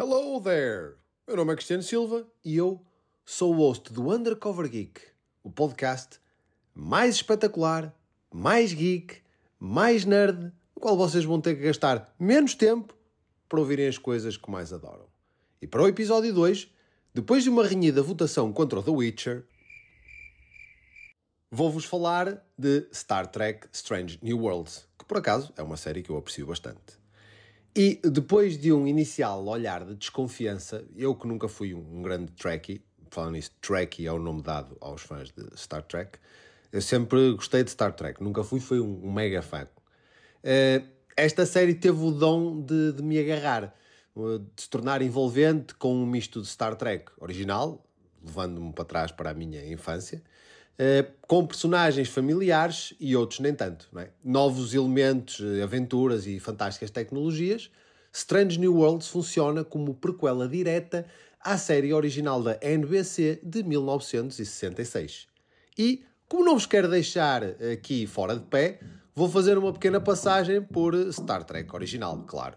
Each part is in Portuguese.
Hello there! Meu nome é Cristiano Silva e eu sou o host do Undercover Geek, o podcast mais espetacular, mais geek, mais nerd, no qual vocês vão ter que gastar menos tempo para ouvirem as coisas que mais adoram. E para o episódio 2, depois de uma renhida votação contra o The Witcher, vou-vos falar de Star Trek Strange New Worlds, que por acaso é uma série que eu aprecio bastante. E depois de um inicial olhar de desconfiança, eu que nunca fui um grande Trekkie, falando nisso, Trekkie é o nome dado aos fãs de Star Trek, eu sempre gostei de Star Trek, nunca fui, fui um, mega fã. Uh, esta série teve o dom de, de me agarrar, de se tornar envolvente com um misto de Star Trek original, levando-me para trás para a minha infância, com personagens familiares e outros nem tanto. É? Novos elementos, aventuras e fantásticas tecnologias. Strange New Worlds funciona como prequela direta à série original da NBC de 1966. E, como não vos quero deixar aqui fora de pé, vou fazer uma pequena passagem por Star Trek original, claro.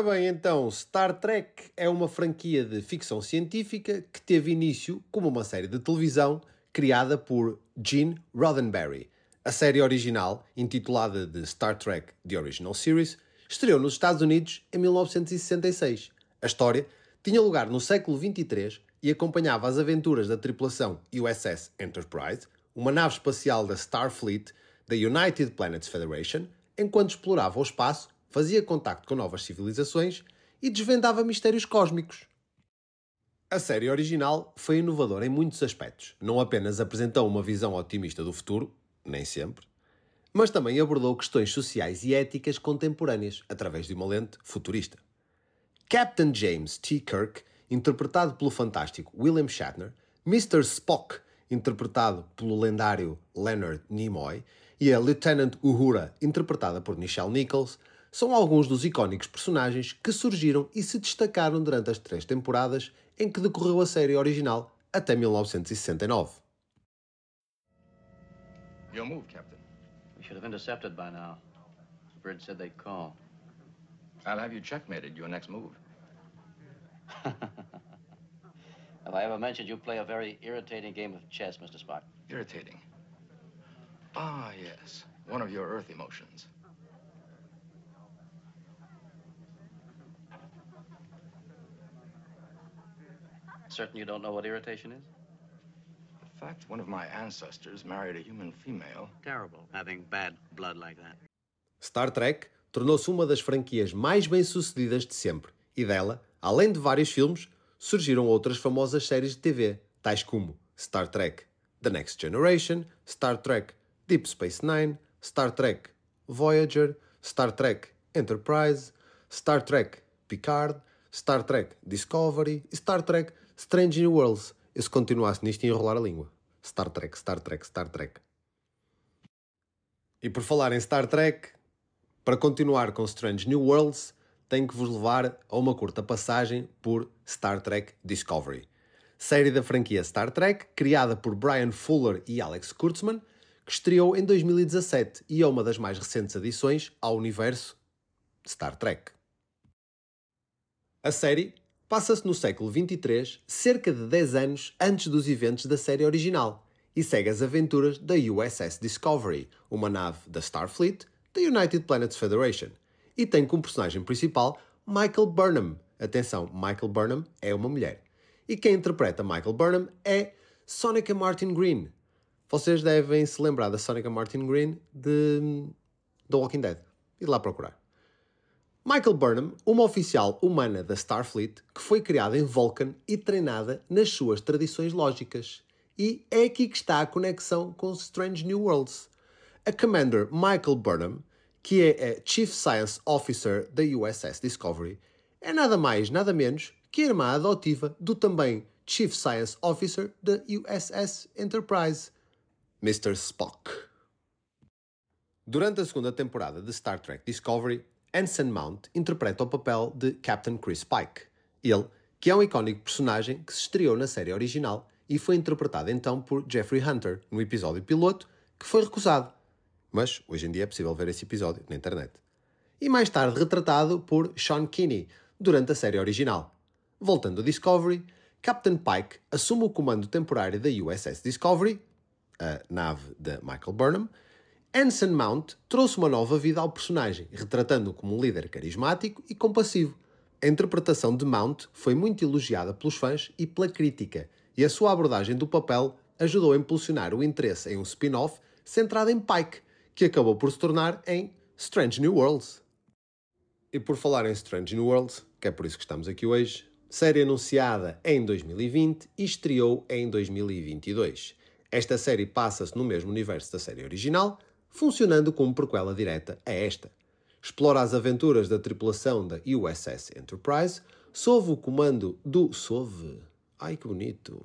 Ora bem, então, Star Trek é uma franquia de ficção científica que teve início como uma série de televisão criada por Gene Roddenberry. A série original, intitulada de Star Trek The Original Series, estreou nos Estados Unidos em 1966. A história tinha lugar no século 23 e acompanhava as aventuras da tripulação USS Enterprise, uma nave espacial da Starfleet da United Planets Federation, enquanto explorava o espaço fazia contacto com novas civilizações e desvendava mistérios cósmicos. A série original foi inovadora em muitos aspectos. Não apenas apresentou uma visão otimista do futuro, nem sempre, mas também abordou questões sociais e éticas contemporâneas através de uma lente futurista. Captain James T. Kirk, interpretado pelo fantástico William Shatner, Mr. Spock, interpretado pelo lendário Leonard Nimoy, e a Lieutenant Uhura, interpretada por Nichelle Nichols, são alguns dos icónicos personagens que surgiram e se destacaram durante as três temporadas em que decorreu a série original até 1969. Your move, Captain. We should have intercepted by now. The bridge said they'd call. I'll have you checkmated your next move. Have I ever mentioned you play a very irritating game of chess, Mr. Spock? Irritating. Ah, yes. One of your Earth emotions. Certain you don't know what irritation is? The fact one of my ancestors married a human female. Terrible, having bad blood like that. Star Trek tornou-se uma das franquias mais bem-sucedidas de sempre, e dela, além de vários filmes, surgiram outras famosas séries de TV, tais como Star Trek The Next Generation, Star Trek Deep Space Nine, Star Trek Voyager, Star Trek Enterprise, Star Trek Picard, Star Trek Discovery e Star Trek Strange New Worlds. Eu se continuasse nisto ia enrolar a língua. Star Trek, Star Trek, Star Trek. E por falar em Star Trek, para continuar com Strange New Worlds, tenho que vos levar a uma curta passagem por Star Trek Discovery. Série da franquia Star Trek, criada por Brian Fuller e Alex Kurtzman, que estreou em 2017 e é uma das mais recentes adições ao universo Star Trek. A série passa-se no século 23, cerca de 10 anos antes dos eventos da série original, e segue as aventuras da USS Discovery, uma nave da Starfleet da United Planets Federation, e tem como personagem principal Michael Burnham. Atenção, Michael Burnham é uma mulher. E quem interpreta Michael Burnham é Sonica Martin Green. Vocês devem se lembrar da Sonica Martin Green de The Walking Dead. E lá procurar. Michael Burnham, uma oficial humana da Starfleet que foi criada em Vulcan e treinada nas suas tradições lógicas. E é aqui que está a conexão com Strange New Worlds. A Commander Michael Burnham, que é a Chief Science Officer da USS Discovery, é nada mais, nada menos que a irmã adotiva do também Chief Science Officer da USS Enterprise, Mr. Spock. Durante a segunda temporada de Star Trek Discovery, Anson Mount interpreta o papel de Captain Chris Pike. Ele, que é um icónico personagem que se estreou na série original e foi interpretado então por Jeffrey Hunter no episódio piloto, que foi recusado. Mas hoje em dia é possível ver esse episódio na internet. E mais tarde retratado por Sean Kinney durante a série original. Voltando a Discovery, Captain Pike assume o comando temporário da USS Discovery, a nave de Michael Burnham. Anson Mount trouxe uma nova vida ao personagem, retratando-o como um líder carismático e compassivo. A interpretação de Mount foi muito elogiada pelos fãs e pela crítica, e a sua abordagem do papel ajudou a impulsionar o interesse em um spin-off centrado em Pike, que acabou por se tornar em Strange New Worlds. E por falar em Strange New Worlds, que é por isso que estamos aqui hoje, série anunciada em 2020 e estreou em 2022. Esta série passa-se no mesmo universo da série original, funcionando como prequela direta a esta. Explora as aventuras da tripulação da USS Enterprise sob o comando do sob Ai que bonito!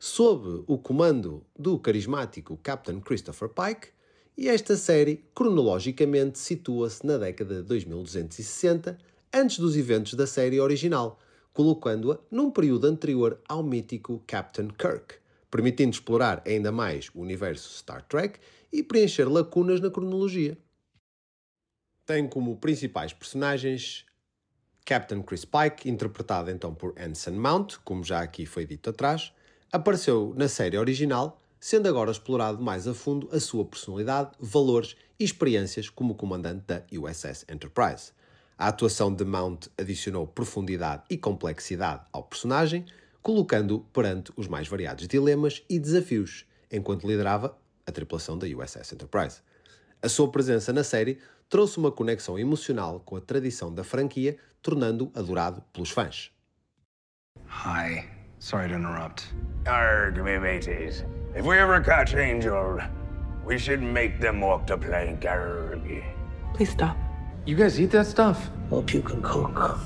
Sob o comando do carismático Captain Christopher Pike, e esta série cronologicamente situa-se na década de 2260, antes dos eventos da série original, colocando-a num período anterior ao mítico Captain Kirk, permitindo explorar ainda mais o universo Star Trek e preencher lacunas na cronologia. Tem como principais personagens Captain Chris Pike, interpretado então por Anson Mount, como já aqui foi dito atrás, apareceu na série original, sendo agora explorado mais a fundo a sua personalidade, valores e experiências como comandante da USS Enterprise. A atuação de Mount adicionou profundidade e complexidade ao personagem, colocando-o perante os mais variados dilemas e desafios, enquanto liderava a tripulação da USS Enterprise. A sua presença na série trouxe uma conexão emocional com a tradição da franquia, tornando-o adorado pelos fãs. Hi. Sorry to interrupt. Arg, me mateys. If we ever catch Angel, we should make them walk the plank, arg. Please stop. You guys eat that stuff? Hope you can cook.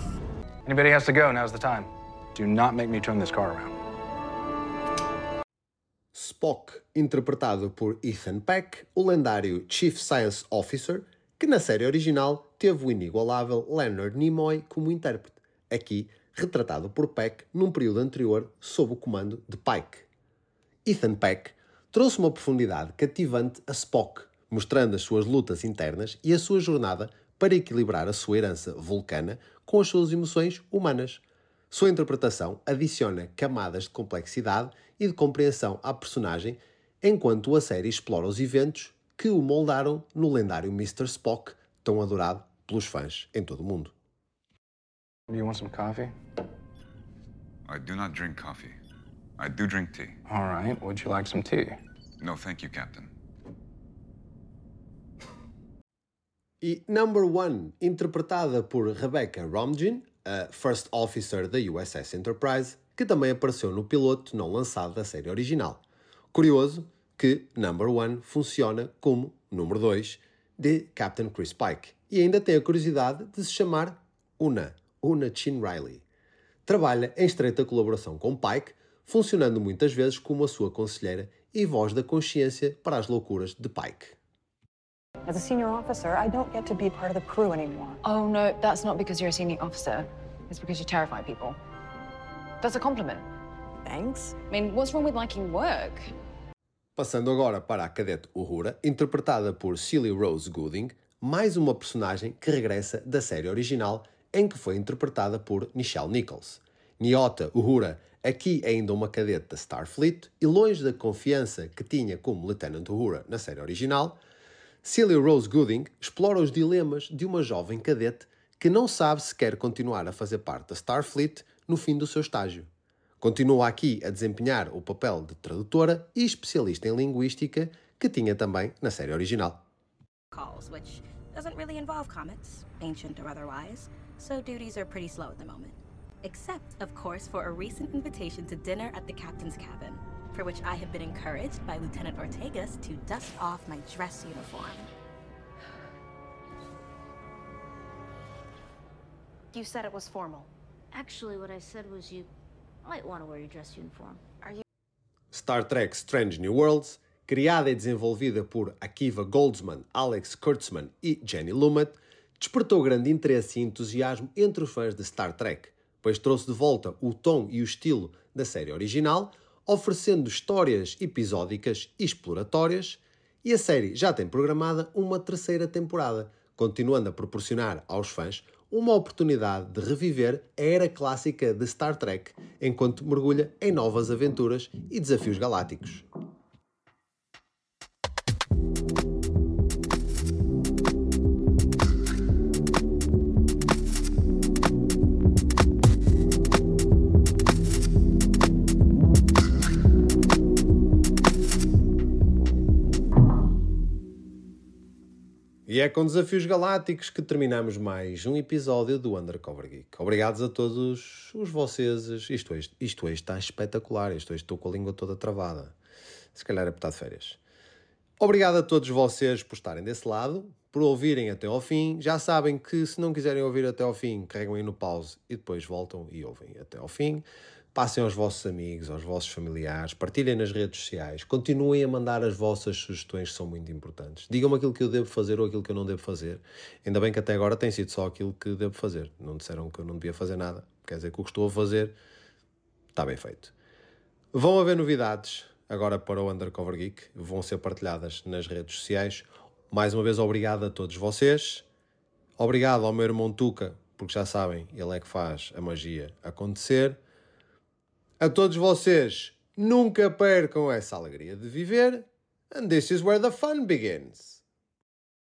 Anybody has to go, now's the time. Do not make me turn this car around. Spock, interpretado por Ethan Peck, o lendário Chief Science Officer, que na série original teve o inigualável Leonard Nimoy como intérprete, aqui retratado por Peck num período anterior sob o comando de Pike. Ethan Peck trouxe uma profundidade cativante a Spock, mostrando as suas lutas internas e a sua jornada para equilibrar a sua herança vulcana com as suas emoções humanas. Sua interpretação adiciona camadas de complexidade e de compreensão à personagem, enquanto a série explora os eventos que o moldaram no lendário Mr. Spock, tão adorado pelos fãs em todo o mundo. Do you want some coffee? I do not drink coffee. I do drink tea. All right. Would you like some tea? No, thank you, Captain. E Number One, interpretada por Rebecca Romijn, a First Officer da USS Enterprise, que também apareceu no piloto não lançado da série original. Curioso que Number One funciona como número 2 de Captain Chris Pike e ainda tem a curiosidade de se chamar Una, Una Chin Riley. Trabalha em estreita colaboração com Pike, funcionando muitas vezes como a sua conselheira e voz da consciência para as loucuras de Pike. As a senior officer, I don't get to be part of the crew anymore. Oh, no, that's not because you're a senior officer. It's because you terrify people. That's a compliment. Thanks. I mean, what's wrong with liking work? Passando agora para a cadete Uhura, interpretada por Cilly Rose Gooding, mais uma personagem que regressa da série original, em que foi interpretada por Nichelle Nichols. Nyota Uhura, aqui ainda uma cadete da Starfleet, e longe da confiança que tinha como Lieutenant Uhura na série original, Cilly Rose Gooding explora os dilemas de uma jovem cadete que não sabe se quer continuar a fazer parte da Starfleet no fim do seu estágio. Continua aqui a desempenhar o papel de tradutora e especialista em linguística que tinha também na série original. calls, which doesn't really involve comets, ancient or otherwise, so duties are pretty slow at the moment. Except, of course, for a recent invitation to dinner at the captain's cabin, for which I have been encouraged by Lieutenant Ortegas to dust off my dress uniform. You said it was formal. Actually, what I said was you might want to wear your dress uniform. Star Trek Strange New Worlds, criada e desenvolvida por Akiva Goldsman, Alex Kurtzman e Jenny Lumet, despertou grande interesse e entusiasmo entre os fãs de Star Trek, pois trouxe de volta o tom e o estilo da série original, oferecendo histórias episódicas e exploratórias, e a série já tem programada uma terceira temporada, continuando a proporcionar aos fãs uma oportunidade de reviver a era clássica de Star Trek, enquanto mergulha em novas aventuras e desafios galácticos. E é com desafios galácticos que terminamos mais um episódio do Undercover Geek. Obrigados a todos os vocês. Isto hoje, isto hoje está espetacular. Isto hoje estou com a língua toda travada. Se calhar é por de férias. Obrigado a todos vocês por estarem desse lado, por ouvirem até ao fim. Já sabem que se não quiserem ouvir até ao fim, carregam aí no pause e depois voltam e ouvem até ao fim. Passem aos vossos amigos, aos vossos familiares, partilhem nas redes sociais, continuem a mandar as vossas sugestões que são muito importantes. Digam-me aquilo que eu devo fazer ou aquilo que eu não devo fazer. Ainda bem que até agora tem sido só aquilo que devo fazer. Não disseram que eu não devia fazer nada. Quer dizer que o que estou a fazer está bem feito. Vão haver novidades agora para o Undercover Geek, vão ser partilhadas nas redes sociais. Mais uma vez, obrigado a todos vocês. Obrigado ao meu irmão Tuca, porque já sabem, ele é que faz a magia acontecer. A todos vocês, nunca percam essa alegria de viver. And this is where the fun begins.